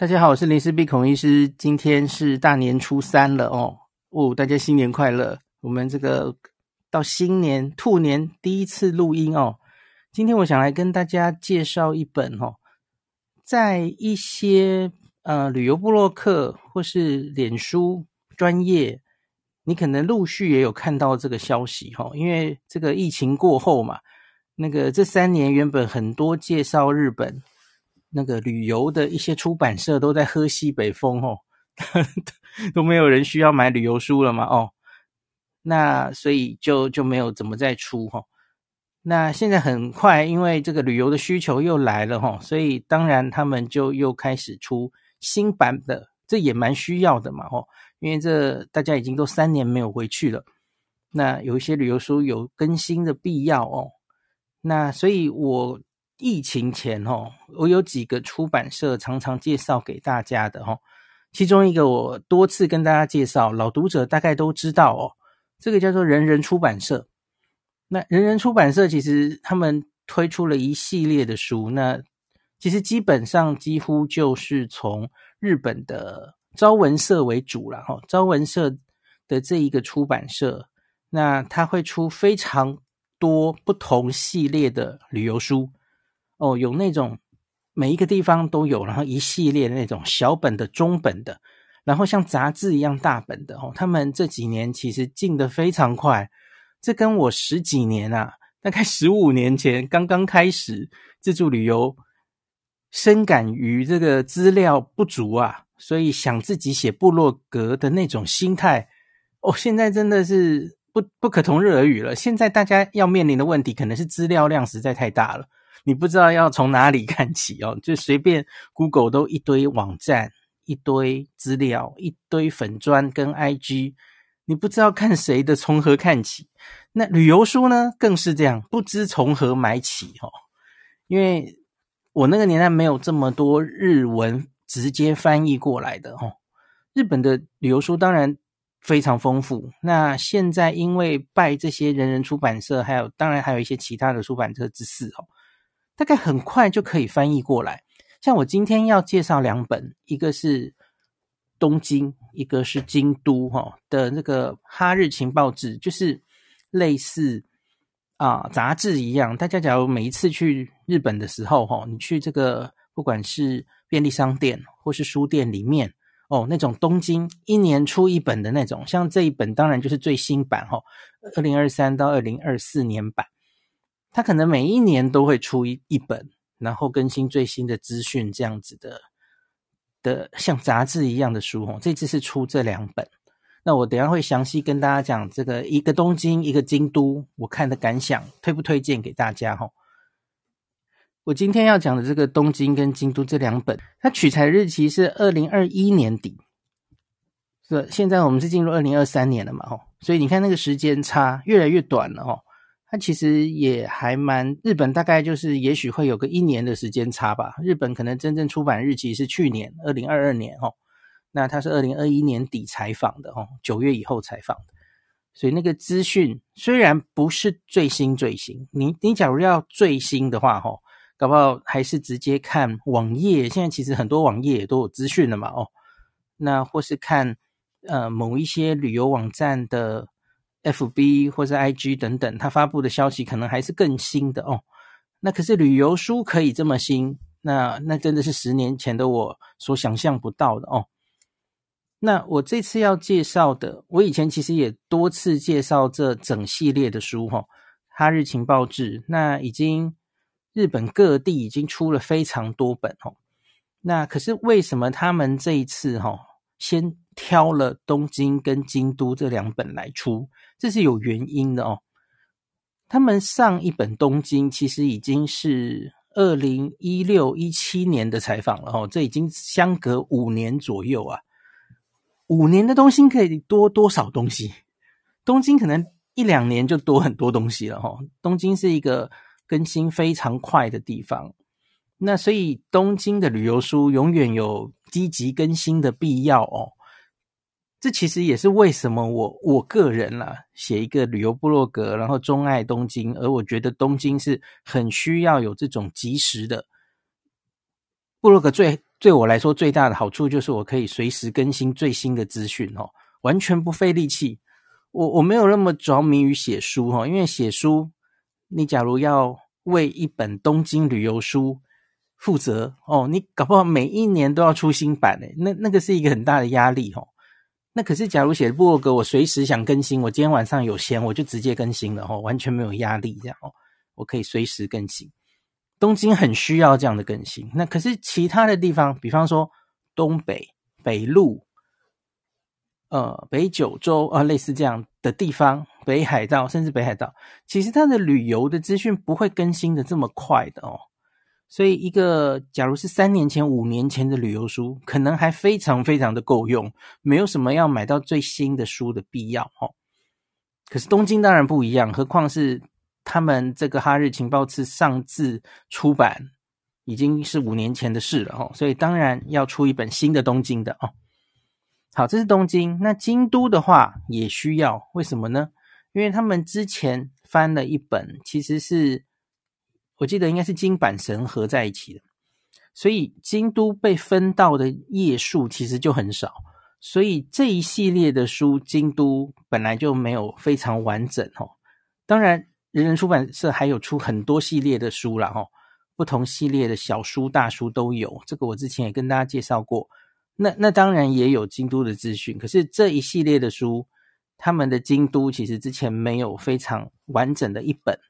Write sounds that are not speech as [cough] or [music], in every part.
大家好，我是林氏璧孔医师。今天是大年初三了哦，哦，大家新年快乐！我们这个到新年兔年第一次录音哦。今天我想来跟大家介绍一本哦，在一些呃旅游部落客或是脸书专业，你可能陆续也有看到这个消息哈、哦。因为这个疫情过后嘛，那个这三年原本很多介绍日本。那个旅游的一些出版社都在喝西北风哦，[laughs] 都没有人需要买旅游书了嘛哦，那所以就就没有怎么再出哈。那现在很快，因为这个旅游的需求又来了哈，所以当然他们就又开始出新版的，这也蛮需要的嘛哦，因为这大家已经都三年没有回去了，那有一些旅游书有更新的必要哦，那所以我。疫情前哦，我有几个出版社常常介绍给大家的哦，其中一个我多次跟大家介绍，老读者大概都知道哦，这个叫做人人出版社。那人人出版社其实他们推出了一系列的书，那其实基本上几乎就是从日本的朝文社为主了哈，朝文社的这一个出版社，那他会出非常多不同系列的旅游书。哦，有那种每一个地方都有，然后一系列的那种小本的、中本的，然后像杂志一样大本的哦。他们这几年其实进得非常快，这跟我十几年啊，大概十五年前刚刚开始自助旅游，深感于这个资料不足啊，所以想自己写部落格的那种心态，哦，现在真的是不不可同日而语了。现在大家要面临的问题，可能是资料量实在太大了。你不知道要从哪里 [laughs] 看起哦，就随便 Google 都一堆网站、一堆资料、一堆粉砖跟 IG，你不知道看谁的，从何看起？那旅游书呢，更是这样，不知从何买起哦。因为我那个年代没有这么多日文直接翻译过来的哦。日本的旅游书当然非常丰富。那现在因为拜这些人人出版社，还有当然还有一些其他的出版社之赐哦。大概很快就可以翻译过来。像我今天要介绍两本，一个是东京，一个是京都，哈的那个哈日情报志，就是类似啊杂志一样。大家假如每一次去日本的时候，哈，你去这个不管是便利商店或是书店里面，哦，那种东京一年出一本的那种，像这一本当然就是最新版，哈，二零二三到二零二四年版。他可能每一年都会出一一本，然后更新最新的资讯，这样子的的像杂志一样的书哦。这次是出这两本，那我等下会详细跟大家讲这个一个东京，一个京都，我看的感想，推不推荐给大家哈？我今天要讲的这个东京跟京都这两本，它取材日期是二零二一年底，是现在我们是进入二零二三年了嘛？哦，所以你看那个时间差越来越短了哦。它其实也还蛮，日本大概就是也许会有个一年的时间差吧。日本可能真正出版日期是去年二零二二年哦，那它是二零二一年底采访的哦，九月以后采访的，所以那个资讯虽然不是最新最新，你你假如要最新的话哦，搞不好还是直接看网页。现在其实很多网页也都有资讯了嘛哦，那或是看呃某一些旅游网站的。FB 或是 IG 等等，他发布的消息可能还是更新的哦。那可是旅游书可以这么新，那那真的是十年前的我所想象不到的哦。那我这次要介绍的，我以前其实也多次介绍这整系列的书哈、哦。哈日情报志，那已经日本各地已经出了非常多本哦。那可是为什么他们这一次哈、哦，先挑了东京跟京都这两本来出？这是有原因的哦。他们上一本东京其实已经是二零一六一七年的采访了哦，这已经相隔五年左右啊。五年的东京可以多多少东西？东京可能一两年就多很多东西了哈。东京是一个更新非常快的地方，那所以东京的旅游书永远有积极更新的必要哦。这其实也是为什么我我个人啦、啊、写一个旅游部落格，然后钟爱东京，而我觉得东京是很需要有这种即时的部落格最对我来说最大的好处就是我可以随时更新最新的资讯哦，完全不费力气。我我没有那么着迷于写书哈，因为写书，你假如要为一本东京旅游书负责哦，你搞不好每一年都要出新版诶，那那个是一个很大的压力哦。那可是假如写部落格，我随时想更新，我今天晚上有闲，我就直接更新了哦，完全没有压力这样哦，我可以随时更新。东京很需要这样的更新，那可是其他的地方，比方说东北、北陆。呃，北九州啊，类似这样的地方，北海道甚至北海道，其实它的旅游的资讯不会更新的这么快的哦。所以，一个假如是三年前、五年前的旅游书，可能还非常非常的够用，没有什么要买到最新的书的必要哦。可是东京当然不一样，何况是他们这个哈日情报次上次出版已经是五年前的事了哦，所以当然要出一本新的东京的哦。好，这是东京。那京都的话也需要，为什么呢？因为他们之前翻了一本，其实是我记得应该是京阪神合在一起的，所以京都被分到的页数其实就很少。所以这一系列的书，京都本来就没有非常完整哦。当然，人人出版社还有出很多系列的书啦哦，不同系列的小书、大书都有。这个我之前也跟大家介绍过。那那当然也有京都的资讯，可是这一系列的书，他们的京都其实之前没有非常完整的一本。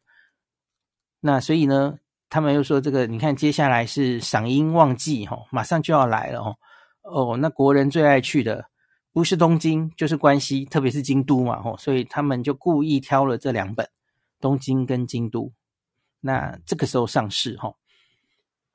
那所以呢，他们又说这个，你看接下来是赏樱旺季哈，马上就要来了哦。哦，那国人最爱去的不是东京就是关西，特别是京都嘛吼，所以他们就故意挑了这两本，东京跟京都。那这个时候上市哈，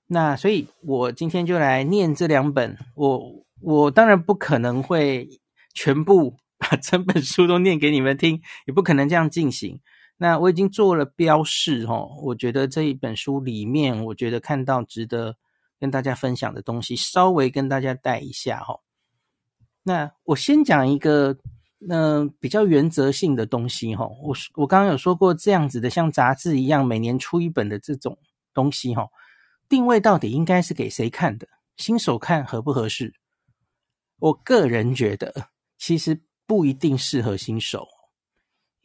那所以我今天就来念这两本我。我当然不可能会全部 [laughs] 把整本书都念给你们听，也不可能这样进行。那我已经做了标示哦，我觉得这一本书里面，我觉得看到值得跟大家分享的东西，稍微跟大家带一下哈。那我先讲一个嗯、呃、比较原则性的东西哈。我我刚刚有说过，这样子的像杂志一样每年出一本的这种东西哈，定位到底应该是给谁看的？新手看合不合适？我个人觉得，其实不一定适合新手，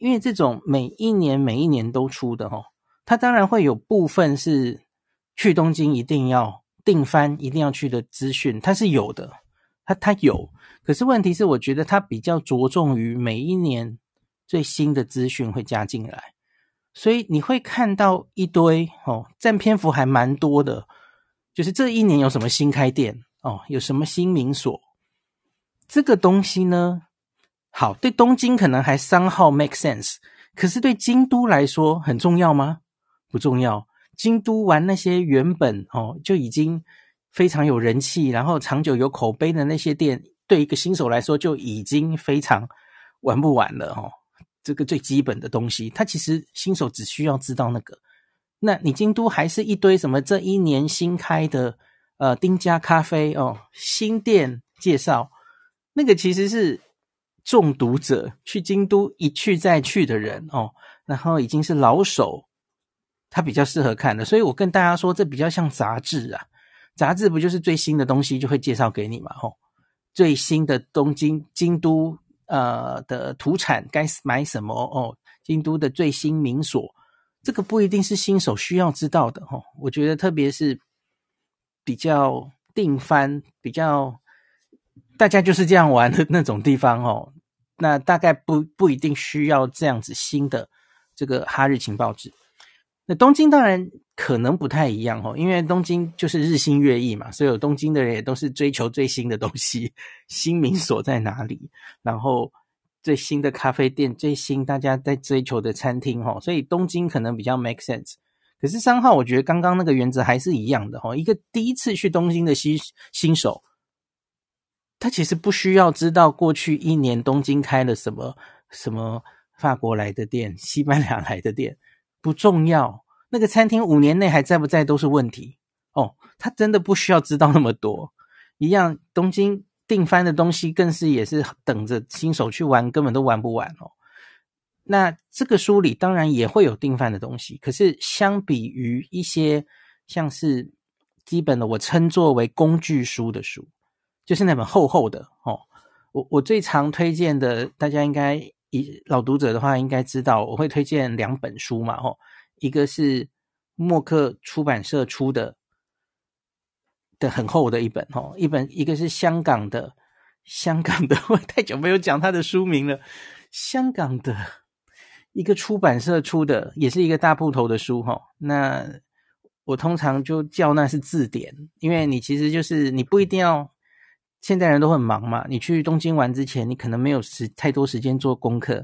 因为这种每一年每一年都出的齁，它当然会有部分是去东京一定要订番、一定要去的资讯，它是有的，它它有。可是问题是，我觉得它比较着重于每一年最新的资讯会加进来，所以你会看到一堆哦，占篇幅还蛮多的，就是这一年有什么新开店哦，有什么新名所。这个东西呢，好，对东京可能还三号 make sense，可是对京都来说很重要吗？不重要。京都玩那些原本哦就已经非常有人气，然后长久有口碑的那些店，对一个新手来说就已经非常玩不完了哦。这个最基本的东西，他其实新手只需要知道那个。那你京都还是一堆什么这一年新开的呃丁家咖啡哦，新店介绍。那个其实是中毒者去京都一去再去的人哦，然后已经是老手，他比较适合看的。所以我跟大家说，这比较像杂志啊，杂志不就是最新的东西就会介绍给你嘛？吼，最新的东京京都呃的土产该买什么哦？京都的最新名所，这个不一定是新手需要知道的哦。我觉得特别是比较定番比较。大家就是这样玩的那种地方哦，那大概不不一定需要这样子新的这个哈日情报纸。那东京当然可能不太一样哦，因为东京就是日新月异嘛，所以有东京的人也都是追求最新的东西，新名所在哪里，然后最新的咖啡店，最新大家在追求的餐厅哦，所以东京可能比较 make sense。可是三号，我觉得刚刚那个原则还是一样的哦，一个第一次去东京的新新手。他其实不需要知道过去一年东京开了什么什么法国来的店、西班牙来的店，不重要。那个餐厅五年内还在不在都是问题哦。他真的不需要知道那么多。一样，东京订番的东西更是也是等着新手去玩，根本都玩不完哦。那这个书里当然也会有订番的东西，可是相比于一些像是基本的我称作为工具书的书，就是那本厚厚的哦。我我最常推荐的，大家应该以老读者的话应该知道，我会推荐两本书嘛，吼，一个是默克出版社出的的很厚的一本，吼，一本一个是香港的香港的，[laughs] 我太久没有讲它的书名了，香港的一个出版社出的，也是一个大部头的书，吼，那我通常就叫那是字典，因为你其实就是你不一定要。现代人都很忙嘛，你去东京玩之前，你可能没有时太多时间做功课，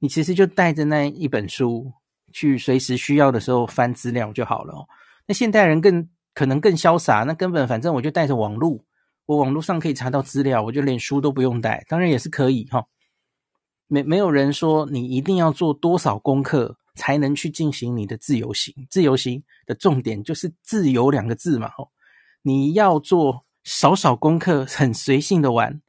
你其实就带着那一本书去，随时需要的时候翻资料就好了哦。那现代人更可能更潇洒，那根本反正我就带着网路，我网路上可以查到资料，我就连书都不用带，当然也是可以哈。没没有人说你一定要做多少功课才能去进行你的自由行，自由行的重点就是自由两个字嘛，吼，你要做。少少功课，很随性的玩，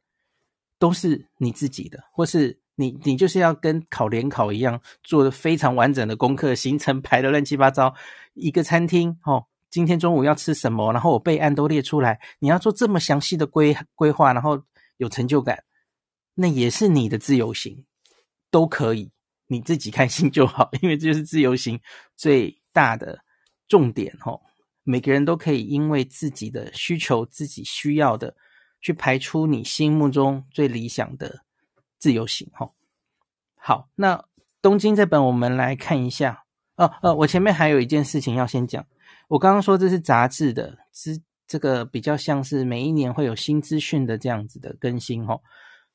都是你自己的，或是你你就是要跟考联考一样，做的非常完整的功课，行程排的乱七八糟。一个餐厅哦，今天中午要吃什么，然后我备案都列出来。你要做这么详细的规规划，然后有成就感，那也是你的自由行，都可以，你自己开心就好，因为这就是自由行最大的重点哦。每个人都可以因为自己的需求、自己需要的，去排出你心目中最理想的自由行。哈，好，那东京这本我们来看一下。哦，呃，我前面还有一件事情要先讲。我刚刚说这是杂志的，是这个比较像是每一年会有新资讯的这样子的更新。哈，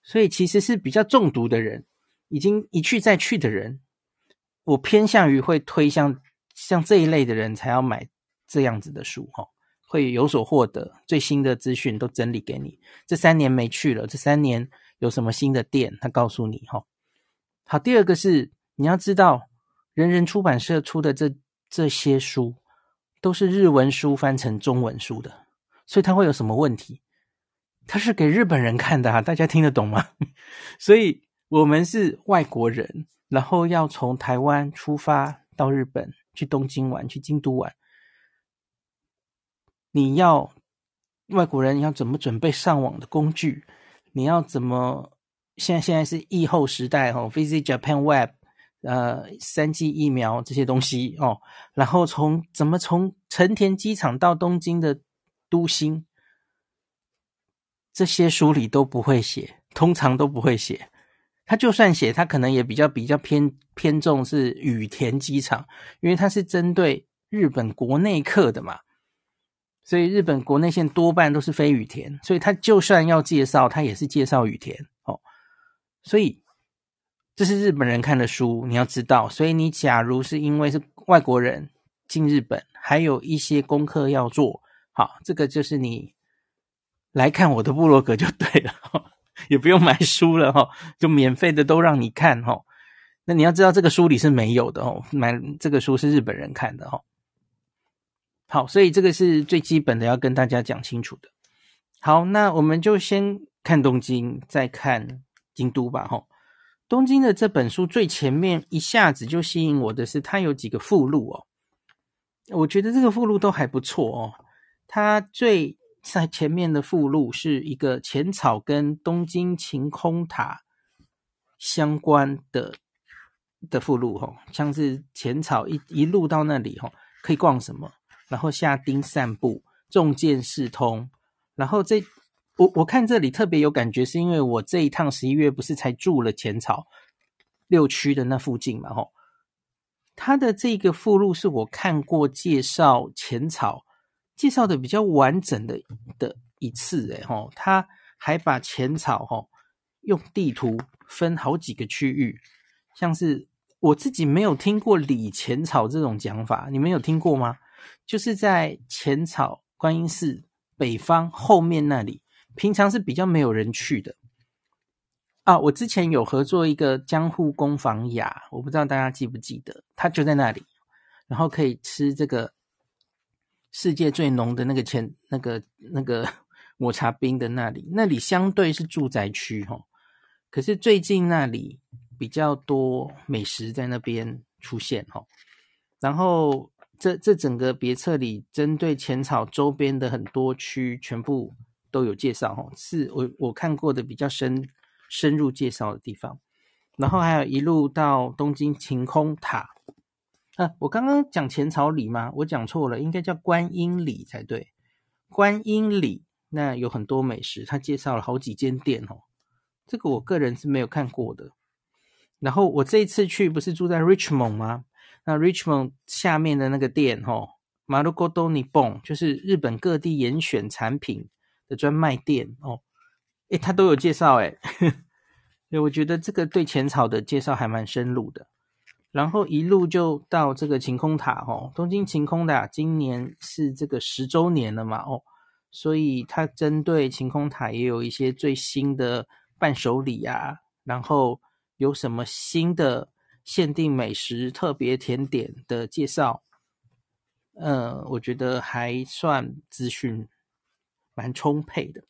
所以其实是比较中毒的人，已经一去再去的人，我偏向于会推向像这一类的人才要买。这样子的书哈，会有所获得，最新的资讯都整理给你。这三年没去了，这三年有什么新的店，他告诉你哈。好，第二个是你要知道，人人出版社出的这这些书都是日文书翻成中文书的，所以它会有什么问题？它是给日本人看的啊，大家听得懂吗？[laughs] 所以我们是外国人，然后要从台湾出发到日本，去东京玩，去京都玩。你要外国人要怎么准备上网的工具？你要怎么？现在现在是疫后时代哦，Visit Japan Web，呃，三剂疫苗这些东西哦。然后从怎么从成田机场到东京的都心，这些书里都不会写，通常都不会写。他就算写，他可能也比较比较偏偏重是羽田机场，因为它是针对日本国内客的嘛。所以日本国内线多半都是飞羽田，所以他就算要介绍，他也是介绍羽田哦。所以这是日本人看的书，你要知道。所以你假如是因为是外国人进日本，还有一些功课要做，好，这个就是你来看我的部落格就对了，也不用买书了哈，就免费的都让你看哈。那你要知道这个书里是没有的哦，买这个书是日本人看的哈。好，所以这个是最基本的，要跟大家讲清楚的。好，那我们就先看东京，再看京都吧。吼，东京的这本书最前面一下子就吸引我的是，它有几个附录哦。我觉得这个附录都还不错哦。它最在前面的附录是一个浅草跟东京晴空塔相关的的附录，吼，像是浅草一一路到那里，吼，可以逛什么？然后下町散步，重见四通。然后这我我看这里特别有感觉，是因为我这一趟十一月不是才住了浅草六区的那附近嘛？吼，他的这个附录是我看过介绍浅草介绍的比较完整的的一次，诶吼，他还把浅草吼用地图分好几个区域，像是我自己没有听过里浅草这种讲法，你们有听过吗？就是在浅草观音寺北方后面那里，平常是比较没有人去的啊。我之前有合作一个江户工房雅，我不知道大家记不记得，它就在那里，然后可以吃这个世界最浓的那个浅那个那个抹茶冰的那里，那里相对是住宅区哈，可是最近那里比较多美食在那边出现哈，然后。这这整个别册里针对浅草周边的很多区全部都有介绍哦，是我我看过的比较深深入介绍的地方。然后还有一路到东京晴空塔，啊，我刚刚讲浅草里吗？我讲错了，应该叫观音里才对。观音里那有很多美食，他介绍了好几间店哦。这个我个人是没有看过的。然后我这一次去不是住在 Richmond 吗？那 Richmond 下面的那个店哦，Marugodo Nibon 就是日本各地严选产品的专卖店哦。诶，他都有介绍诶。[laughs] 所以我觉得这个对浅草的介绍还蛮深入的，然后一路就到这个晴空塔哦，东京晴空塔今年是这个十周年了嘛哦，所以它针对晴空塔也有一些最新的伴手礼啊，然后有什么新的限定美食、特别甜点的介绍，呃，我觉得还算资讯蛮充沛的。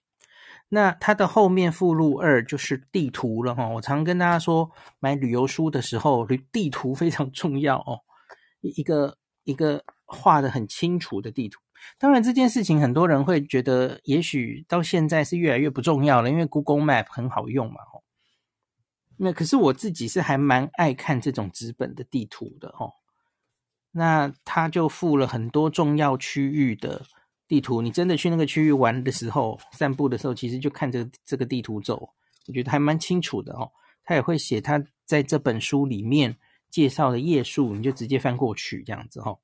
那它的后面附录二就是地图了哈。我常跟大家说，买旅游书的时候，旅地图非常重要哦。一个一个画得很清楚的地图。当然这件事情很多人会觉得，也许到现在是越来越不重要了，因为 Google Map 很好用嘛。哦，那可是我自己是还蛮爱看这种纸本的地图的哦。那他就附了很多重要区域的。地图，你真的去那个区域玩的时候，散步的时候，其实就看这这个地图走，我觉得还蛮清楚的哦。他也会写他在这本书里面介绍的页数，你就直接翻过去这样子哦。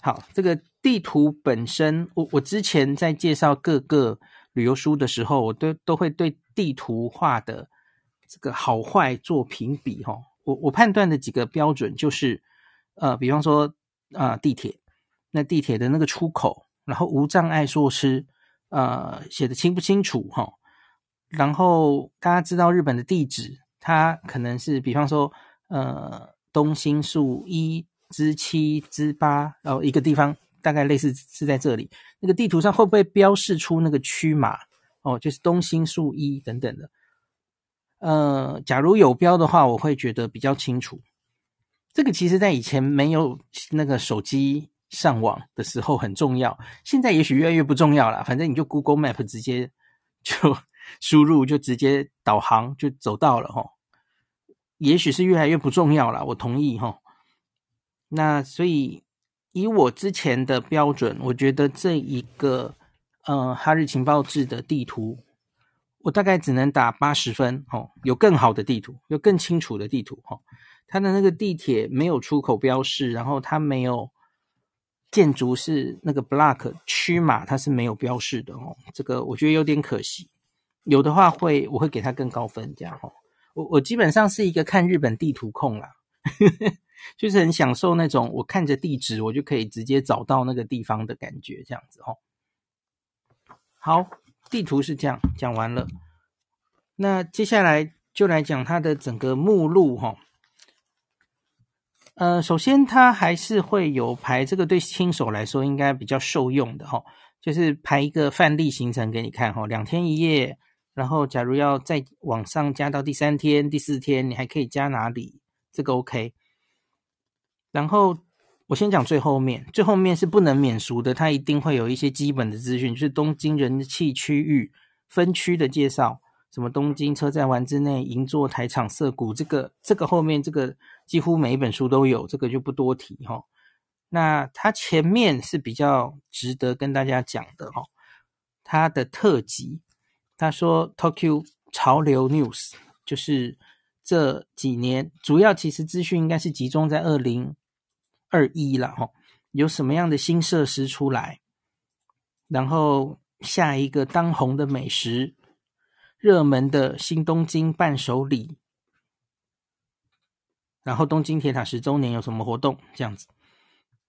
好，这个地图本身，我我之前在介绍各个旅游书的时候，我都都会对地图画的这个好坏做评比哈。我我判断的几个标准就是，呃，比方说啊，地铁，那地铁的那个出口。然后无障碍措施，呃，写的清不清楚哈、哦？然后大家知道日本的地址，它可能是比方说，呃，东新宿一之七之八，然后一个地方大概类似是在这里。那个地图上会不会标示出那个区码？哦，就是东新宿一等等的。呃，假如有标的话，我会觉得比较清楚。这个其实在以前没有那个手机。上网的时候很重要，现在也许越来越不重要了。反正你就 Google Map 直接就 [laughs] 输入，就直接导航就走到了齁。也许是越来越不重要了，我同意哈。那所以以我之前的标准，我觉得这一个呃哈日情报制的地图，我大概只能打八十分哦。有更好的地图，有更清楚的地图齁。它的那个地铁没有出口标示，然后它没有。建筑是那个 block 区码，它是没有标示的哦，这个我觉得有点可惜。有的话会，我会给它更高分这样哦。我我基本上是一个看日本地图控啦，[laughs] 就是很享受那种我看着地址，我就可以直接找到那个地方的感觉，这样子哦。好，地图是这样讲完了，那接下来就来讲它的整个目录哈。呃，首先它还是会有排，这个对新手来说应该比较受用的哈，就是排一个范例行程给你看哈，两天一夜，然后假如要再往上加到第三天、第四天，你还可以加哪里？这个 OK。然后我先讲最后面，最后面是不能免俗的，它一定会有一些基本的资讯，就是东京人气区域分区的介绍。什么东京车站丸之内银座台场涩谷，这个这个后面这个几乎每一本书都有，这个就不多提哈、那它前面是比较值得跟大家讲的哦。它的特辑，他说 Tokyo 潮流 News 就是这几年主要其实资讯应该是集中在二零二一了哈。有什么样的新设施出来，然后下一个当红的美食。热门的新东京伴手礼，然后东京铁塔十周年有什么活动？这样子，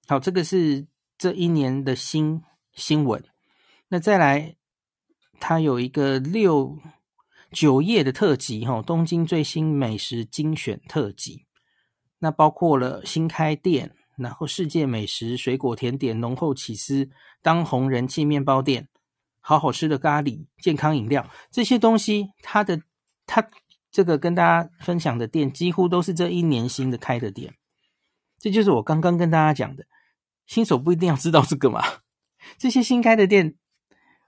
好，这个是这一年的新新闻。那再来，它有一个六九页的特辑，哈，东京最新美食精选特辑。那包括了新开店，然后世界美食、水果甜点、浓厚起司、当红人气面包店。好好吃的咖喱、健康饮料这些东西，它的它这个跟大家分享的店，几乎都是这一年新的开的店。这就是我刚刚跟大家讲的，新手不一定要知道这个嘛。这些新开的店，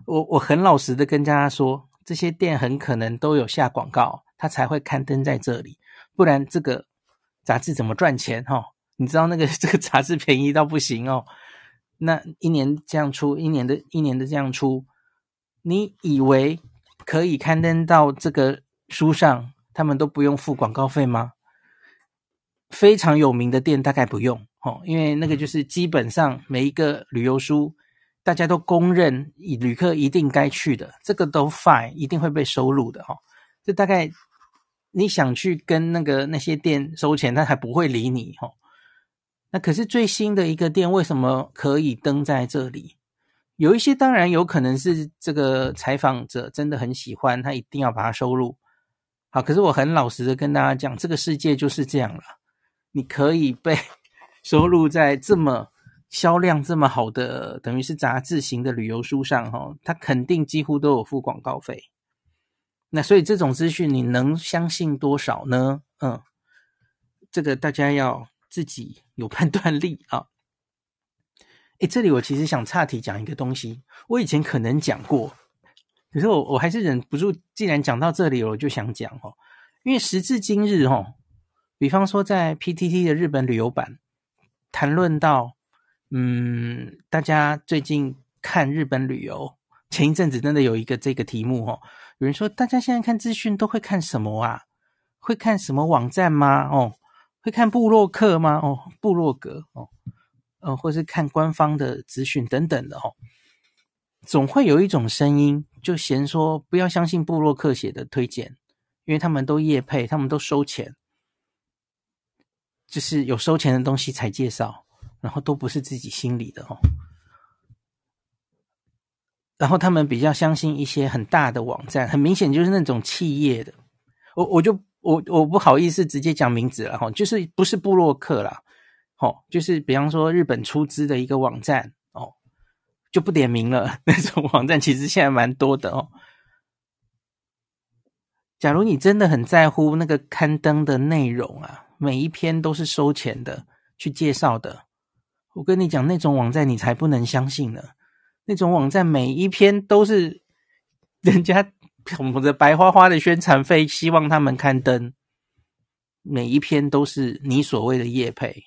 我我很老实的跟大家说，这些店很可能都有下广告，它才会刊登在这里，不然这个杂志怎么赚钱？哈，你知道那个 [laughs] 这个杂志便宜到不行哦。那一年这样出，一年的一年的这样出，你以为可以刊登到这个书上，他们都不用付广告费吗？非常有名的店大概不用哦，因为那个就是基本上每一个旅游书大家都公认，旅客一定该去的，这个都 fine，一定会被收录的哈。这大概你想去跟那个那些店收钱，他还不会理你哈。那可是最新的一个店，为什么可以登在这里？有一些当然有可能是这个采访者真的很喜欢，他一定要把它收录。好，可是我很老实的跟大家讲，这个世界就是这样了。你可以被 [laughs] 收录在这么销量这么好的，等于是杂志型的旅游书上，哈，它肯定几乎都有付广告费。那所以这种资讯你能相信多少呢？嗯，这个大家要。自己有判断力啊！诶，这里我其实想岔题讲一个东西，我以前可能讲过，可是我我还是忍不住，既然讲到这里，我就想讲哦，因为时至今日哦，比方说在 PTT 的日本旅游版谈论到，嗯，大家最近看日本旅游，前一阵子真的有一个这个题目哦，有人说大家现在看资讯都会看什么啊？会看什么网站吗？哦。会看部落客吗？哦，部落格哦，呃，或是看官方的资讯等等的哦，总会有一种声音就嫌说不要相信部落客写的推荐，因为他们都业配，他们都收钱，就是有收钱的东西才介绍，然后都不是自己心里的哦，然后他们比较相信一些很大的网站，很明显就是那种企业的，我我就。我我不好意思直接讲名字了哈，就是不是部落客啦，哦，就是比方说日本出资的一个网站哦，就不点名了。[laughs] 那种网站其实现在蛮多的哦。假如你真的很在乎那个刊登的内容啊，每一篇都是收钱的去介绍的，我跟你讲，那种网站你才不能相信呢。那种网站每一篇都是人家。捧着白花花的宣传费，希望他们刊登，每一篇都是你所谓的叶配。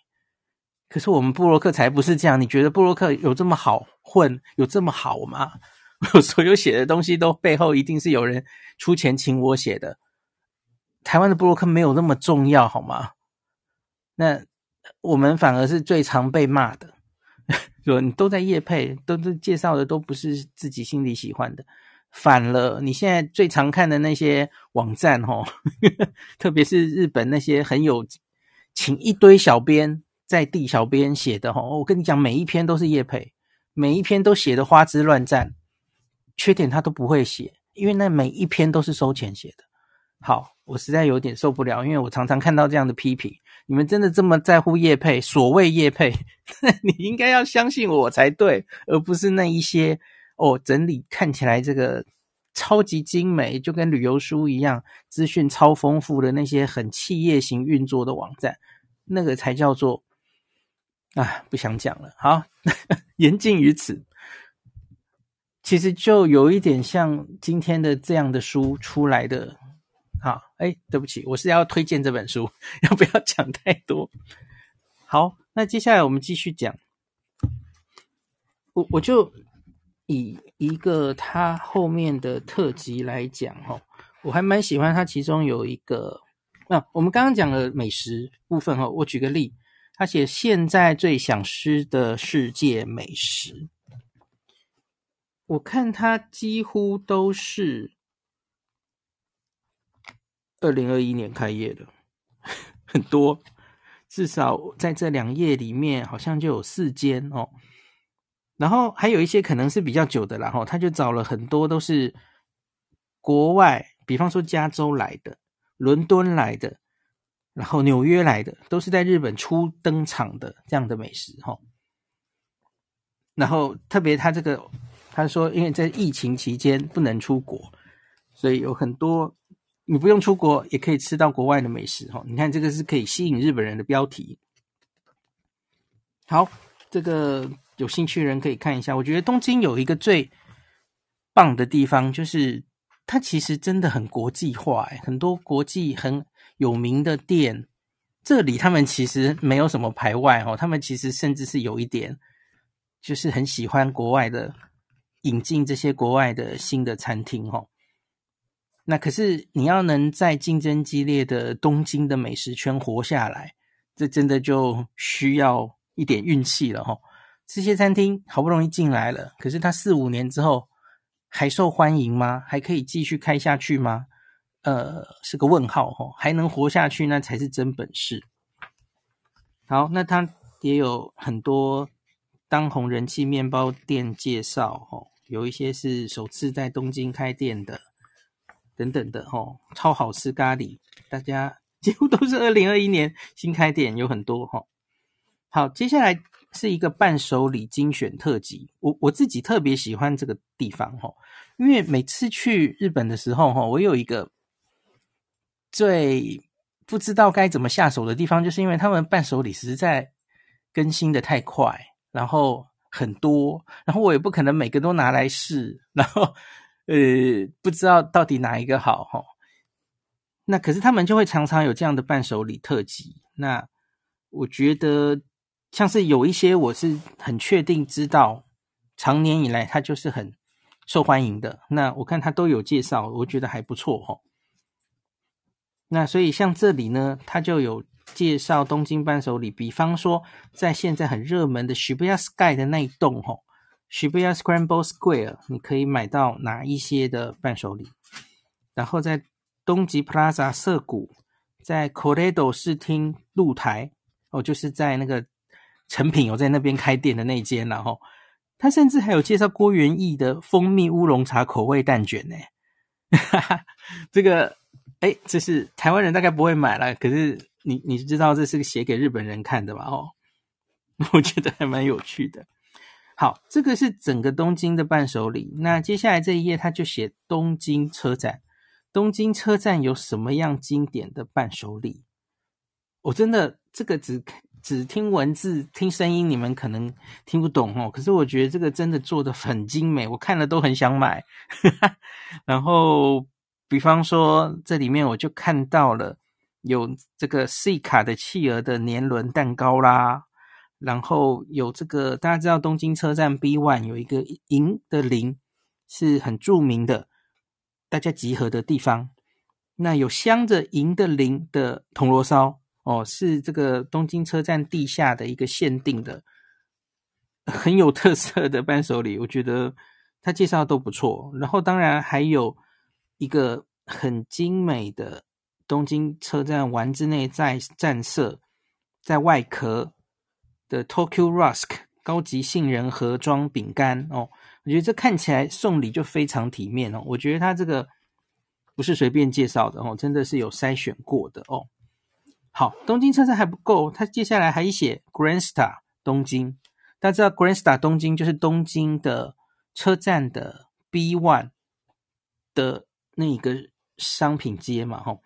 可是我们布洛克才不是这样，你觉得布洛克有这么好混，有这么好吗？[laughs] 我所有写的东西都背后一定是有人出钱请我写的。台湾的部落客没有那么重要，好吗？那我们反而是最常被骂的，[laughs] 说你都在叶配，都都介绍的都不是自己心里喜欢的。反了，你现在最常看的那些网站，吼，[laughs] 特别是日本那些很有请一堆小编在地小编写的，吼，我跟你讲，每一篇都是叶配，每一篇都写的花枝乱颤，缺点他都不会写，因为那每一篇都是收钱写的。好，我实在有点受不了，因为我常常看到这样的批评。你们真的这么在乎叶配？所谓叶配，[laughs] 你应该要相信我才对，而不是那一些。哦，整理看起来这个超级精美，就跟旅游书一样，资讯超丰富的那些很企业型运作的网站，那个才叫做啊，不想讲了。好，[laughs] 言尽于此。其实就有一点像今天的这样的书出来的。好，哎，对不起，我是要推荐这本书，要不要讲太多？好，那接下来我们继续讲。我我就。以一个它后面的特辑来讲，哦，我还蛮喜欢它。其中有一个，那我们刚刚讲的美食部分，哦，我举个例，他写现在最想吃的世界美食，我看它几乎都是二零二一年开业的，很多，至少在这两页里面，好像就有四间哦。然后还有一些可能是比较久的，然后他就找了很多都是国外，比方说加州来的、伦敦来的，然后纽约来的，都是在日本初登场的这样的美食哈。然后特别他这个他说，因为在疫情期间不能出国，所以有很多你不用出国也可以吃到国外的美食哈。你看这个是可以吸引日本人的标题。好。这个有兴趣的人可以看一下。我觉得东京有一个最棒的地方，就是它其实真的很国际化，哎，很多国际很有名的店，这里他们其实没有什么排外哦，他们其实甚至是有一点，就是很喜欢国外的，引进这些国外的新的餐厅哦。那可是你要能在竞争激烈的东京的美食圈活下来，这真的就需要一点运气了哈。这些餐厅好不容易进来了，可是它四五年之后还受欢迎吗？还可以继续开下去吗？呃，是个问号哈。还能活下去，那才是真本事。好，那它也有很多当红人气面包店介绍哦，有一些是首次在东京开店的。等等的吼，超好吃咖喱，大家 [laughs] 几乎都是二零二一年新开店，有很多哈。好，接下来是一个伴手礼精选特辑，我我自己特别喜欢这个地方吼，因为每次去日本的时候吼，我有一个最不知道该怎么下手的地方，就是因为他们伴手礼实在更新的太快，然后很多，然后我也不可能每个都拿来试，然后。呃，不知道到底哪一个好哈。那可是他们就会常常有这样的伴手礼特辑。那我觉得像是有一些我是很确定知道，长年以来它就是很受欢迎的。那我看他都有介绍，我觉得还不错哈。那所以像这里呢，他就有介绍东京伴手礼，比方说在现在很热门的 Shibuya Sky 的那一栋哈。Shibuya Scramble Square，你可以买到哪一些的伴手礼？然后在东极 Plaza 涩谷，在 Koredo 视听露台，哦，就是在那个成品有在那边开店的那间，然后他甚至还有介绍郭元义的蜂蜜乌龙茶口味蛋卷呢。哈哈，这个哎，这是台湾人大概不会买了，可是你你知道这是个写给日本人看的吧？哦，[laughs] 我觉得还蛮有趣的。好，这个是整个东京的伴手礼。那接下来这一页，他就写东京车站。东京车站有什么样经典的伴手礼？我真的这个只只听文字、听声音，你们可能听不懂哦。可是我觉得这个真的做的很精美，我看了都很想买。[laughs] 然后，比方说这里面我就看到了有这个 C 卡的企鹅的年轮蛋糕啦。然后有这个，大家知道东京车站 B One 有一个银的铃，是很著名的，大家集合的地方。那有镶着银的铃的铜锣烧哦，是这个东京车站地下的一个限定的，[laughs] 很有特色的伴手礼。我觉得他介绍都不错。然后当然还有一个很精美的东京车站丸之内在站舍，在外壳。的 Tokyo Rusk 高级杏仁盒装饼干哦，我觉得这看起来送礼就非常体面哦。我觉得他这个不是随便介绍的哦，真的是有筛选过的哦。好，东京车站还不够，他接下来还写 Grand Star 东京。大家知道 Grand Star 东京就是东京的车站的 B One 的那一个商品街嘛，吼。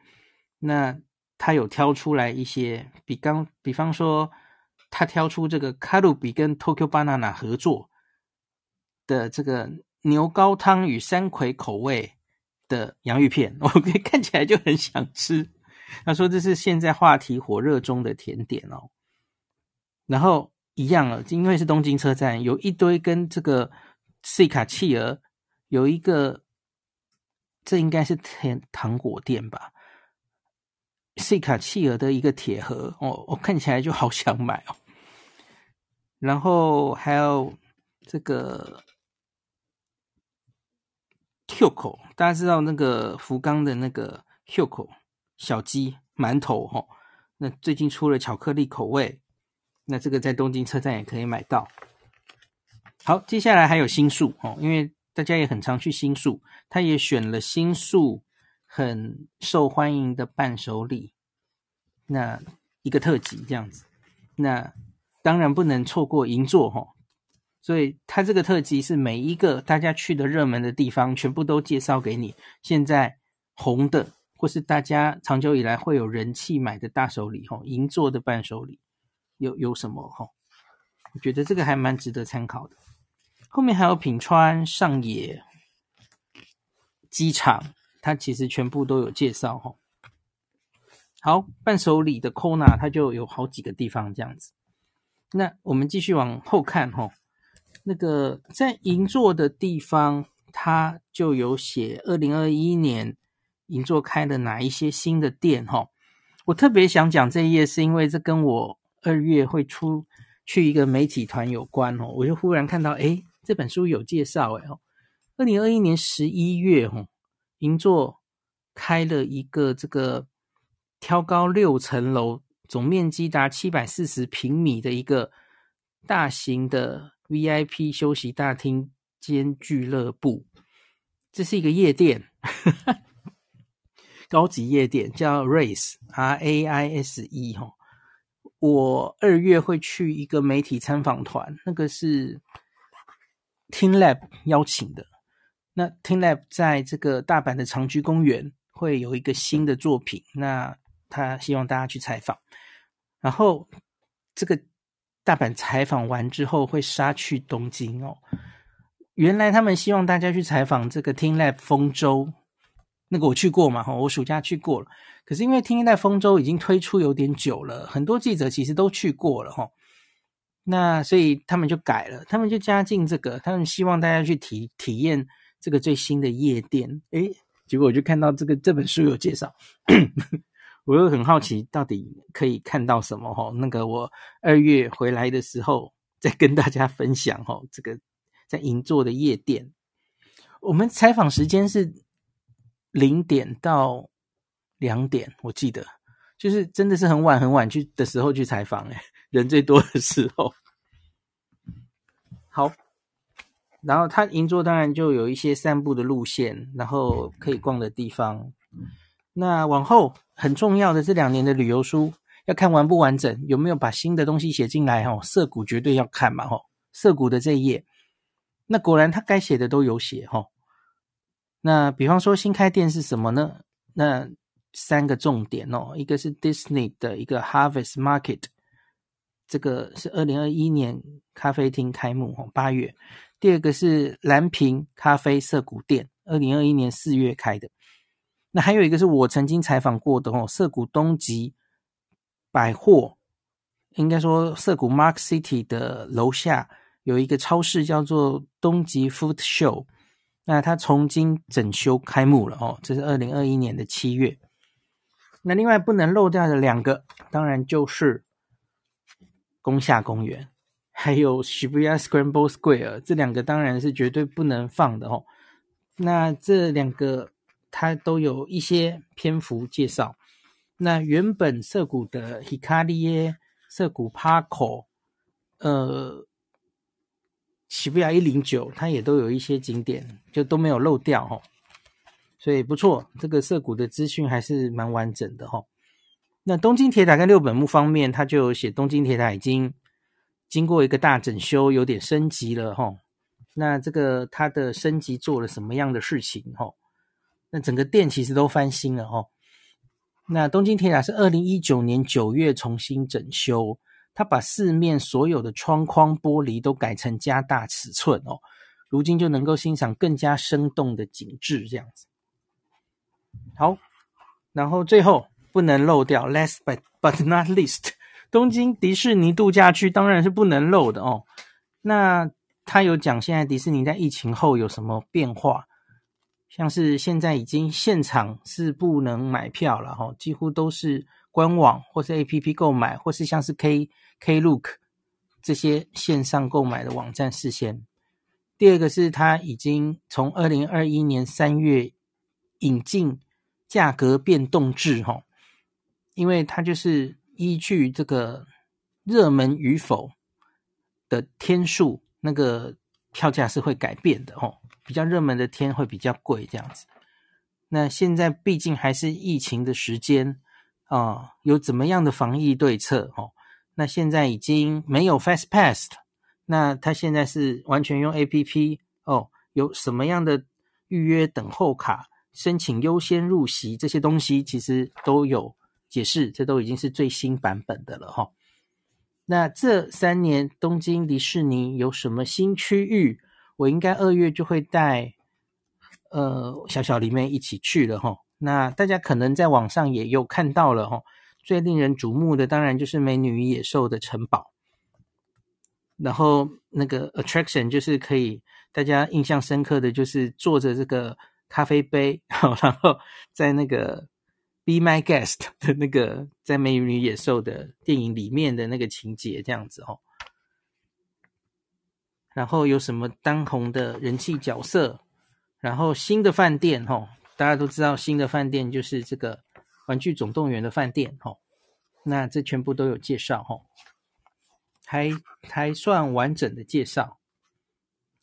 那他有挑出来一些，比刚比方说。他挑出这个卡路比跟 Tokyo Banana 合作的这个牛高汤与山葵口味的洋芋片，[laughs] 我看起来就很想吃。他说这是现在话题火热中的甜点哦。然后一样了，因为是东京车站，有一堆跟这个 C 卡企鹅有一个，这应该是甜糖果店吧。C 卡企鹅的一个铁盒哦，我看起来就好想买哦。然后还有这个 Kyoko，大家知道那个福冈的那个 Kyoko 小鸡馒头哈，那最近出了巧克力口味，那这个在东京车站也可以买到。好，接下来还有新宿哦，因为大家也很常去新宿，他也选了新宿很受欢迎的伴手礼，那一个特辑这样子，那。当然不能错过银座哈，所以它这个特辑是每一个大家去的热门的地方，全部都介绍给你。现在红的或是大家长久以来会有人气买的大手礼哈，银座的伴手礼有有什么哈？我觉得这个还蛮值得参考的。后面还有品川、上野、机场，它其实全部都有介绍哈。好，伴手礼的 Kona 它就有好几个地方这样子。那我们继续往后看哈，那个在银座的地方，它就有写二零二一年银座开了哪一些新的店哈。我特别想讲这一页，是因为这跟我二月会出去一个媒体团有关哦。我就忽然看到，诶这本书有介绍诶，哦，二零二一年十一月，哦，银座开了一个这个挑高六层楼、总面积达七百四十平米的一个大型的 VIP 休息大厅兼俱乐部。这是一个夜店，高级夜店，叫 Raise R A I S E 哈。我二月会去一个媒体参访团，那个是。teamLab 邀请的，那 teamLab 在这个大阪的长居公园会有一个新的作品，那他希望大家去采访。然后这个大阪采访完之后会杀去东京哦。原来他们希望大家去采访这个 teamLab 丰洲，那个我去过嘛，哈，我暑假去过了。可是因为 teamLab 丰洲已经推出有点久了，很多记者其实都去过了，哈。那所以他们就改了，他们就加进这个，他们希望大家去体体验这个最新的夜店。诶，结果我就看到这个这本书有介绍，[coughs] 我又很好奇到底可以看到什么哈。那个我二月回来的时候再跟大家分享哈。这个在银座的夜店，我们采访时间是零点到两点，我记得就是真的是很晚很晚去的时候去采访诶。人最多的时候，好，然后他银座当然就有一些散步的路线，然后可以逛的地方。那往后很重要的这两年的旅游书要看完不完整，有没有把新的东西写进来？哦，涩谷绝对要看嘛！哦，涩谷的这一页，那果然他该写的都有写哈。那比方说新开店是什么呢？那三个重点哦，一个是 Disney 的一个 Harvest Market。这个是二零二一年咖啡厅开幕哦，八月。第二个是蓝瓶咖啡涩谷店，二零二一年四月开的。那还有一个是我曾经采访过的哦，涩谷东急百货，应该说涩谷 Mark City 的楼下有一个超市叫做东急 Food Show，那它重新整修开幕了哦，这是二零二一年的七月。那另外不能漏掉的两个，当然就是。宫下公园，还有 Shibuya Scramble Square，这两个当然是绝对不能放的哦。那这两个它都有一些篇幅介绍。那原本涩谷的 Hikarie、涩谷 Parco，呃，Shibuya 一零九，它也都有一些景点，就都没有漏掉哦。所以不错，这个涩谷的资讯还是蛮完整的哦。那东京铁塔跟六本木方面，它就写东京铁塔已经经过一个大整修，有点升级了齁。那这个它的升级做了什么样的事情齁？那整个店其实都翻新了齁。那东京铁塔是二零一九年九月重新整修，它把四面所有的窗框玻璃都改成加大尺寸哦，如今就能够欣赏更加生动的景致这样子。好，然后最后。不能漏掉，last but [laughs] but not least，东京迪士尼度假区当然是不能漏的哦。那他有讲现在迪士尼在疫情后有什么变化，像是现在已经现场是不能买票了哈、几乎都是官网或是 APP 购买，或是像是 K Klook 这些线上购买的网站事先。第二个是他已经从二零二一年三月引进价格变动制哈。因为它就是依据这个热门与否的天数，那个票价是会改变的哦。比较热门的天会比较贵，这样子。那现在毕竟还是疫情的时间啊，有怎么样的防疫对策哦？那现在已经没有 Fast Pass 了，那它现在是完全用 APP 哦。有什么样的预约等候卡、申请优先入席这些东西，其实都有。解释，这都已经是最新版本的了哈。那这三年东京迪士尼有什么新区域？我应该二月就会带呃小小里面一起去了哈。那大家可能在网上也有看到了哈。最令人瞩目的当然就是《美女与野兽》的城堡，然后那个 attraction 就是可以大家印象深刻的就是坐着这个咖啡杯，[laughs] 然后在那个 Be My Guest 的那个在《美女野兽》的电影里面的那个情节这样子哦。然后有什么当红的人气角色？然后新的饭店哦，大家都知道新的饭店就是这个。玩具总动员的饭店，哦，那这全部都有介绍，哦，还还算完整的介绍。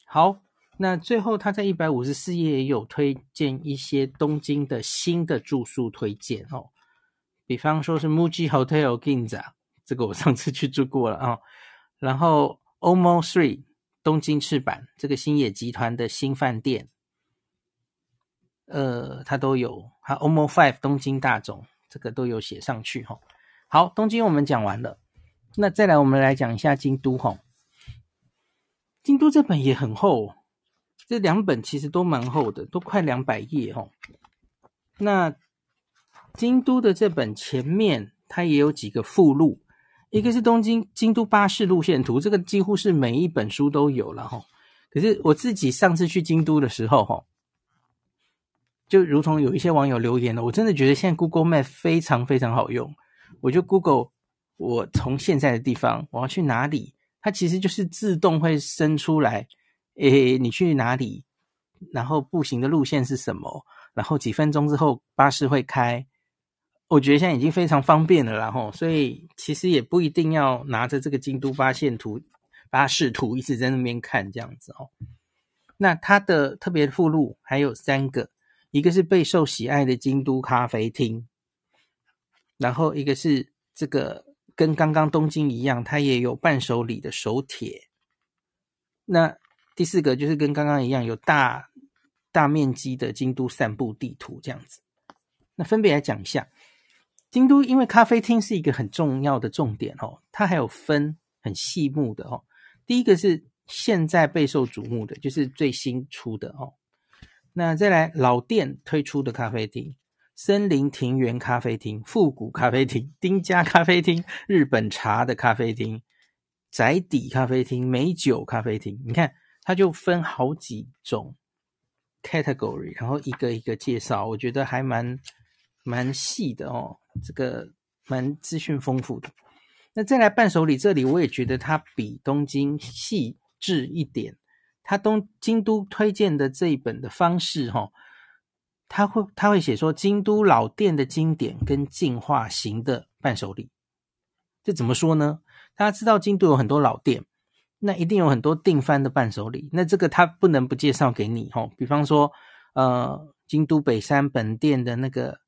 好，那最后他在一百五十四页也有推荐一些东京的新的住宿推荐，哦，比方说是 Muji Hotel Ginza，这个我上次去住过了啊。然后 OMO Three 东京赤坂这个星野集团的新饭店。呃，它都有，还有 OMO Five 东京大总，这个都有写上去哈。好，东京我们讲完了，那再来我们来讲一下京都哈。京都这本也很厚，这两本其实都蛮厚的，都快两百页哦。那京都的这本前面它也有几个附录，一个是东京京都巴士路线图，这个几乎是每一本书都有了哈。可是我自己上次去京都的时候哈。就如同有一些网友留言了，我真的觉得现在 Google Map 非常非常好用。我就 Google 我从现在的地方我要去哪里，它其实就是自动会生出来，诶，你去哪里，然后步行的路线是什么，然后几分钟之后巴士会开。我觉得现在已经非常方便了，然后所以其实也不一定要拿着这个京都八线图、巴士图一直在那边看这样子哦。那它的特别附录还有三个。一个是备受喜爱的京都咖啡厅，然后一个是这个跟刚刚东京一样，它也有伴手礼的手帖。那第四个就是跟刚刚一样，有大大面积的京都散步地图这样子。那分别来讲一下，京都因为咖啡厅是一个很重要的重点哦，它还有分很细目的哦。第一个是现在备受瞩目的，就是最新出的哦。那再来老店推出的咖啡厅，森林庭园咖啡厅、复古咖啡厅、丁家咖啡厅、日本茶的咖啡厅、宅邸咖啡厅、美酒咖啡厅，你看它就分好几种 category，然后一个一个介绍，我觉得还蛮蛮细的哦，这个蛮资讯丰富的。那再来伴手礼这里，我也觉得它比东京细致一点。他东京都推荐的这一本的方式，哈，他会他会写说京都老店的经典跟进化型的伴手礼，这怎么说呢？大家知道京都有很多老店，那一定有很多定番的伴手礼，那这个他不能不介绍给你，哦，比方说，呃，京都北山本店的那个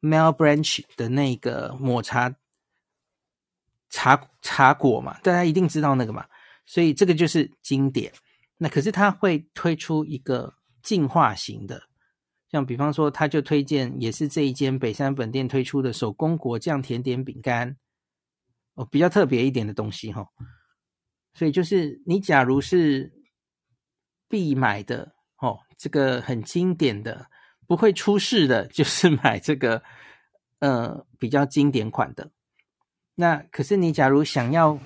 Mel Branch 的那个抹茶茶茶果嘛，大家一定知道那个嘛，所以这个就是经典。那可是他会推出一个进化型的，像比方说，他就推荐也是这一间北山本店推出的手工果酱甜点饼干，哦，比较特别一点的东西哈。所以就是你假如是必买的哦，这个很经典的不会出事的，就是买这个呃比较经典款的。那可是你假如想要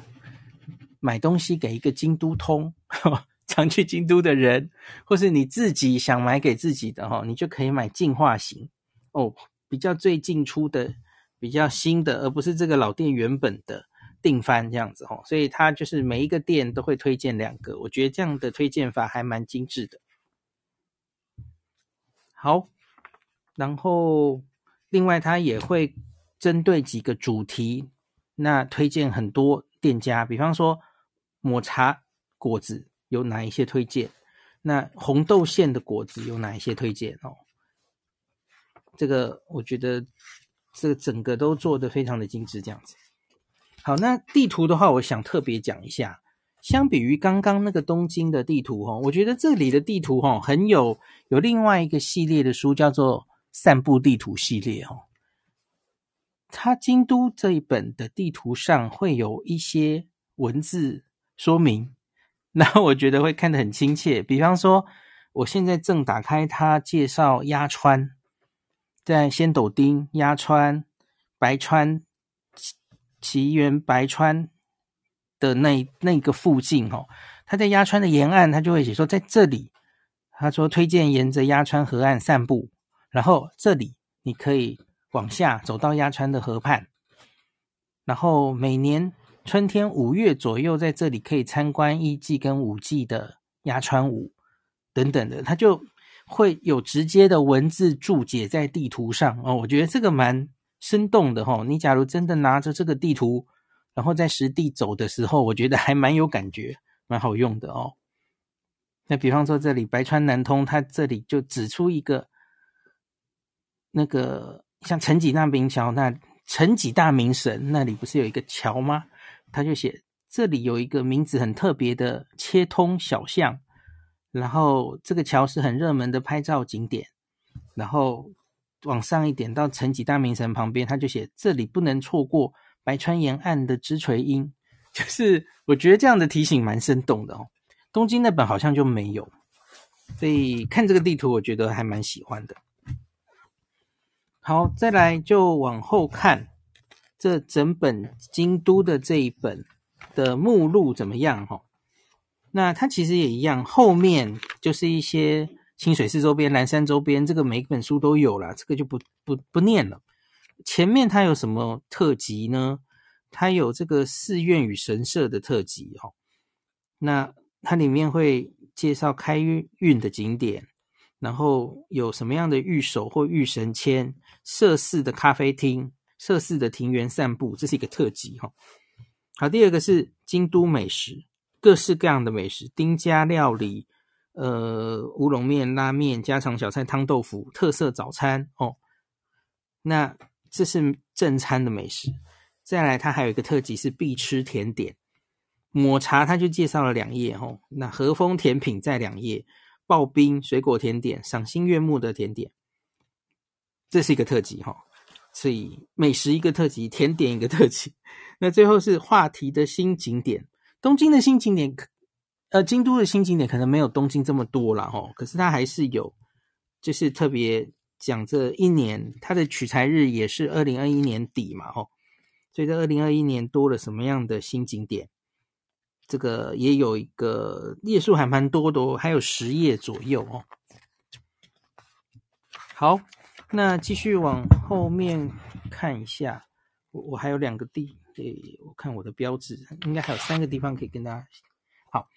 买东西给一个京都通，呵常去京都的人，或是你自己想买给自己的哈，你就可以买进化型哦，比较最近出的，比较新的，而不是这个老店原本的定番这样子哦。所以他就是每一个店都会推荐两个，我觉得这样的推荐法还蛮精致的。好，然后另外他也会针对几个主题，那推荐很多店家，比方说抹茶果子。有哪一些推荐？那红豆馅的果子有哪一些推荐哦？这个我觉得这个整个都做得非常的精致，这样子。好，那地图的话，我想特别讲一下。相比于刚刚那个东京的地图哈，我觉得这里的地图哈很有有另外一个系列的书叫做散步地图系列哦。它京都这一本的地图上会有一些文字说明，然后我觉得会看得很亲切。比方说，我现在正打开它介绍鸭川，在仙斗町鸭川白川奇缘白川的那那个附近哦，他在鸭川的沿岸，他就会写说在这里，他说推荐沿着鸭川河岸散步，然后这里你可以。往下走到鸭川的河畔，然后每年春天五月左右，在这里可以参观一季跟五季的鸭川舞等等的，他就会有直接的文字注解在地图上哦。我觉得这个蛮生动的哈。你假如真的拿着这个地图，然后在实地走的时候，我觉得 [laughs] 还蛮有感觉，蛮好用的哦。那比方说这里白川南通，它这里就指出一个那个。像承己大名桥，那承己大名神那里不是有一个桥吗？他就写这里有一个名字很特别的切通小巷，然后这个桥是很热门的拍照景点。然后往上一点到成吉大名神旁边，他就写这里不能错过白川沿岸的枝垂樱。[laughs] 就是我觉得这样的提醒蛮生动的哦。东京那本好像就没有，所以看这个地图，我觉得还蛮喜欢的。好，再来就往后看，这整本京都的这一本的目录怎么样？哈，那它其实也一样，后面就是一些清水寺周边、岚山周边，这个每本书都有了，这个就不不不念了。前面它有什么特辑呢？它有这个寺院与神社的特辑，哈，那它里面会介绍开运的景点。然后有什么样的御守或御神签、社寺的咖啡厅、社寺的庭园散步，这是一个特辑哈。好，第二个是京都美食，各式各样的美食，丁家料理，呃，乌龙面、拉面、家常小菜、汤豆腐、特色早餐哦。那这是正餐的美食。再来，它还有一个特辑是必吃甜点，抹茶，它就介绍了两页哦。那和风甜品在两页。刨冰水果甜点，赏心悦目的甜点，这是一个特辑哈。所以美食一个特辑，甜点一个特辑。[laughs] 那最后是话题的新景点，东京的新景点，呃，京都的新景点可能没有东京这么多了哈。可是它还是有，就是特别讲这一年，它的取材日也是二零二一年底嘛哈。所以在二零二一年多了什么样的新景点？这个也有一个页数还蛮多的哦，还有十页左右哦。好，那继续往后面看一下，我我还有两个地，对，我看我的标志，应该还有三个地方可以跟大家。好，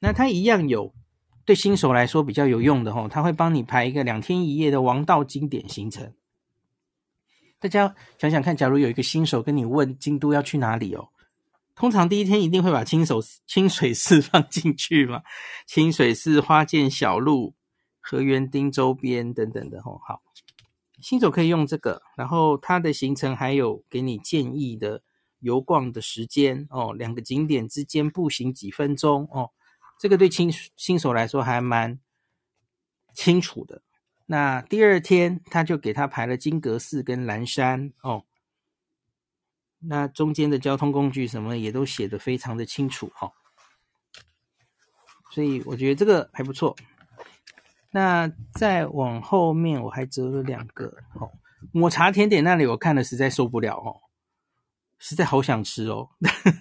那它一样有对新手来说比较有用的哦，它会帮你排一个两天一夜的王道经典行程。大家想想看，假如有一个新手跟你问京都要去哪里哦？通常第一天一定会把清手清水寺放进去嘛，清水寺、花见小路、河原町周边等等的吼。好，新手可以用这个，然后它的行程还有给你建议的游逛的时间哦，两个景点之间步行几分钟哦，这个对新新手来说还蛮清楚的。那第二天他就给他排了金阁寺跟岚山哦。那中间的交通工具什么也都写的非常的清楚哈，所以我觉得这个还不错。那再往后面我还折了两个哦，抹茶甜点那里我看了实在受不了哦，实在好想吃哦。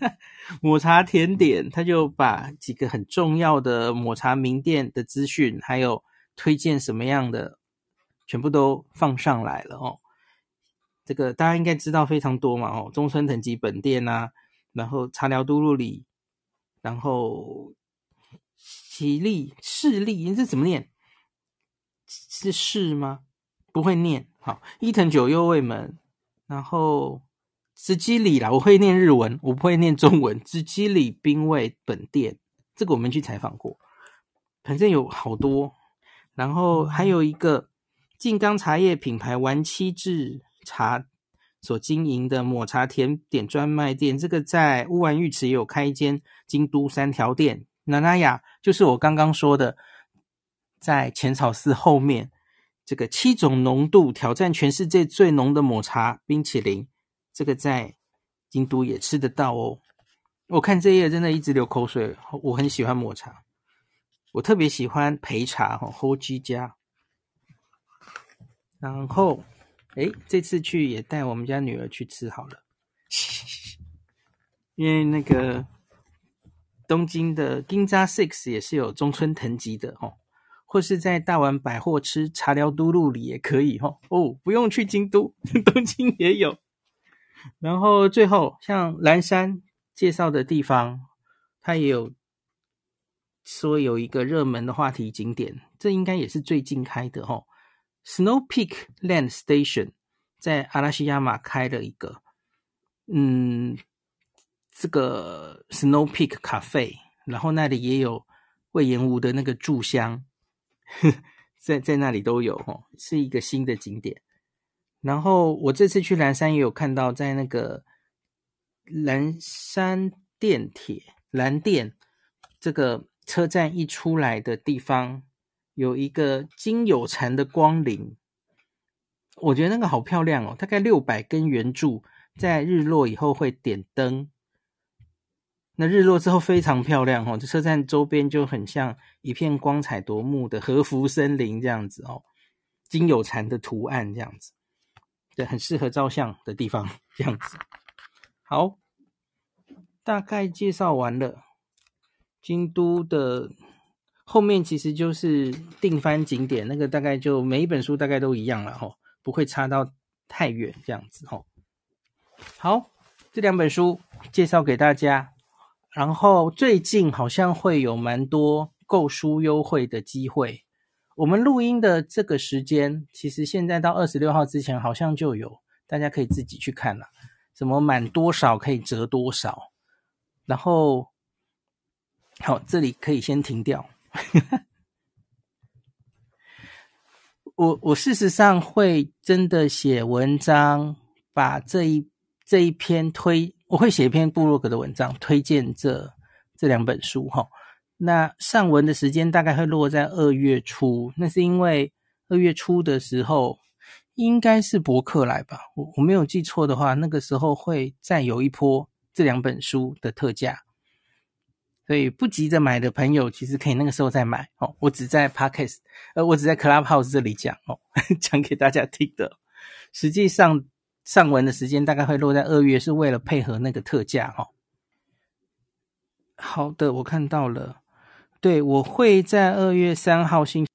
[laughs] 抹茶甜点他就把几个很重要的抹茶名店的资讯，还有推荐什么样的，全部都放上来了哦。这个大家应该知道非常多嘛，哦，中村藤吉本店啊，然后茶寮都路里，然后喜力势力，你这怎么念？是是吗？不会念。好，伊藤久右卫门，然后辻里啦，我会念日文，我不会念中文。[laughs] 辻里兵卫本店，这个我们去采访过，反正有好多。然后还有一个静冈茶叶品牌丸七制茶所经营的抹茶甜点专卖店，这个在乌丸浴池也有开一间京都三条店。那那呀，就是我刚刚说的，在浅草寺后面这个七种浓度挑战全世界最浓的抹茶冰淇淋，这个在京都也吃得到哦。我看这页真的一直流口水，我很喜欢抹茶，我特别喜欢焙茶哈，Hoji 家。然后，哎，这次去也带我们家女儿去吃好了，[laughs] 因为那个东京的 Ginza Six 也是有中村藤吉的哦，或是在大丸百货吃茶寮都路里也可以哦。哦，不用去京都，[laughs] 东京也有。然后最后像蓝山介绍的地方，它也有说有一个热门的话题景点，这应该也是最近开的哦。Snow Peak Land Station 在阿拉西亚马开了一个，嗯，这个 Snow Peak Cafe，然后那里也有隈研吾的那个住香，[laughs] 在在那里都有哦，是一个新的景点。然后我这次去蓝山也有看到，在那个蓝山电铁蓝电这个车站一出来的地方。有一个金有禅的光临，我觉得那个好漂亮哦，大概六百根圆柱，在日落以后会点灯，那日落之后非常漂亮哦，这车站周边就很像一片光彩夺目的和服森林这样子哦，金有禅的图案这样子，对，很适合照相的地方这样子。好，大概介绍完了京都的。后面其实就是定番景点，那个大概就每一本书大概都一样了吼，不会差到太远这样子吼。好，这两本书介绍给大家，然后最近好像会有蛮多购书优惠的机会。我们录音的这个时间，其实现在到二十六号之前好像就有，大家可以自己去看了，什么满多少可以折多少，然后好，这里可以先停掉。我我事实上会真的写文章，把这一这一篇推，我会写一篇部落格的文章，推荐这这两本书哈。那上文的时间大概会落在二月初，那是因为二月初的时候应该是博客来吧，我我没有记错的话，那个时候会再有一波这两本书的特价。所以不急着买的朋友，其实可以那个时候再买哦。我只在 Podcast，呃，我只在 Clubhouse 这里讲哦，[laughs] 讲给大家听的。实际上上文的时间大概会落在二月，是为了配合那个特价哦。好的，我看到了。对，我会在二月三号星，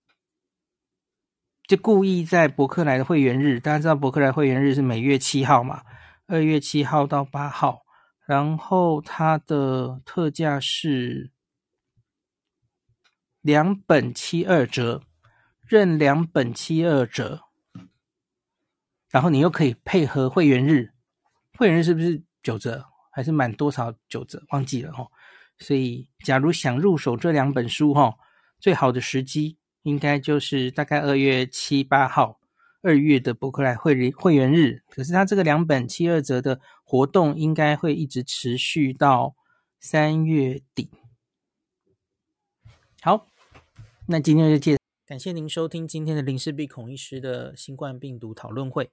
就故意在博客来的会员日，大家知道博客来会员日是每月七号嘛？二月七号到八号。然后它的特价是两本七二折，任两本七二折。然后你又可以配合会员日，会员日是不是九折？还是满多少九折？忘记了哦。所以，假如想入手这两本书哦，最好的时机应该就是大概二月七八号。二月的博客来会会员日，可是它这个两本七二折的活动应该会一直持续到三月底。好，那今天就介，感谢您收听今天的林氏璧孔医师的新冠病毒讨论会。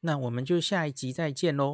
那我们就下一集再见喽。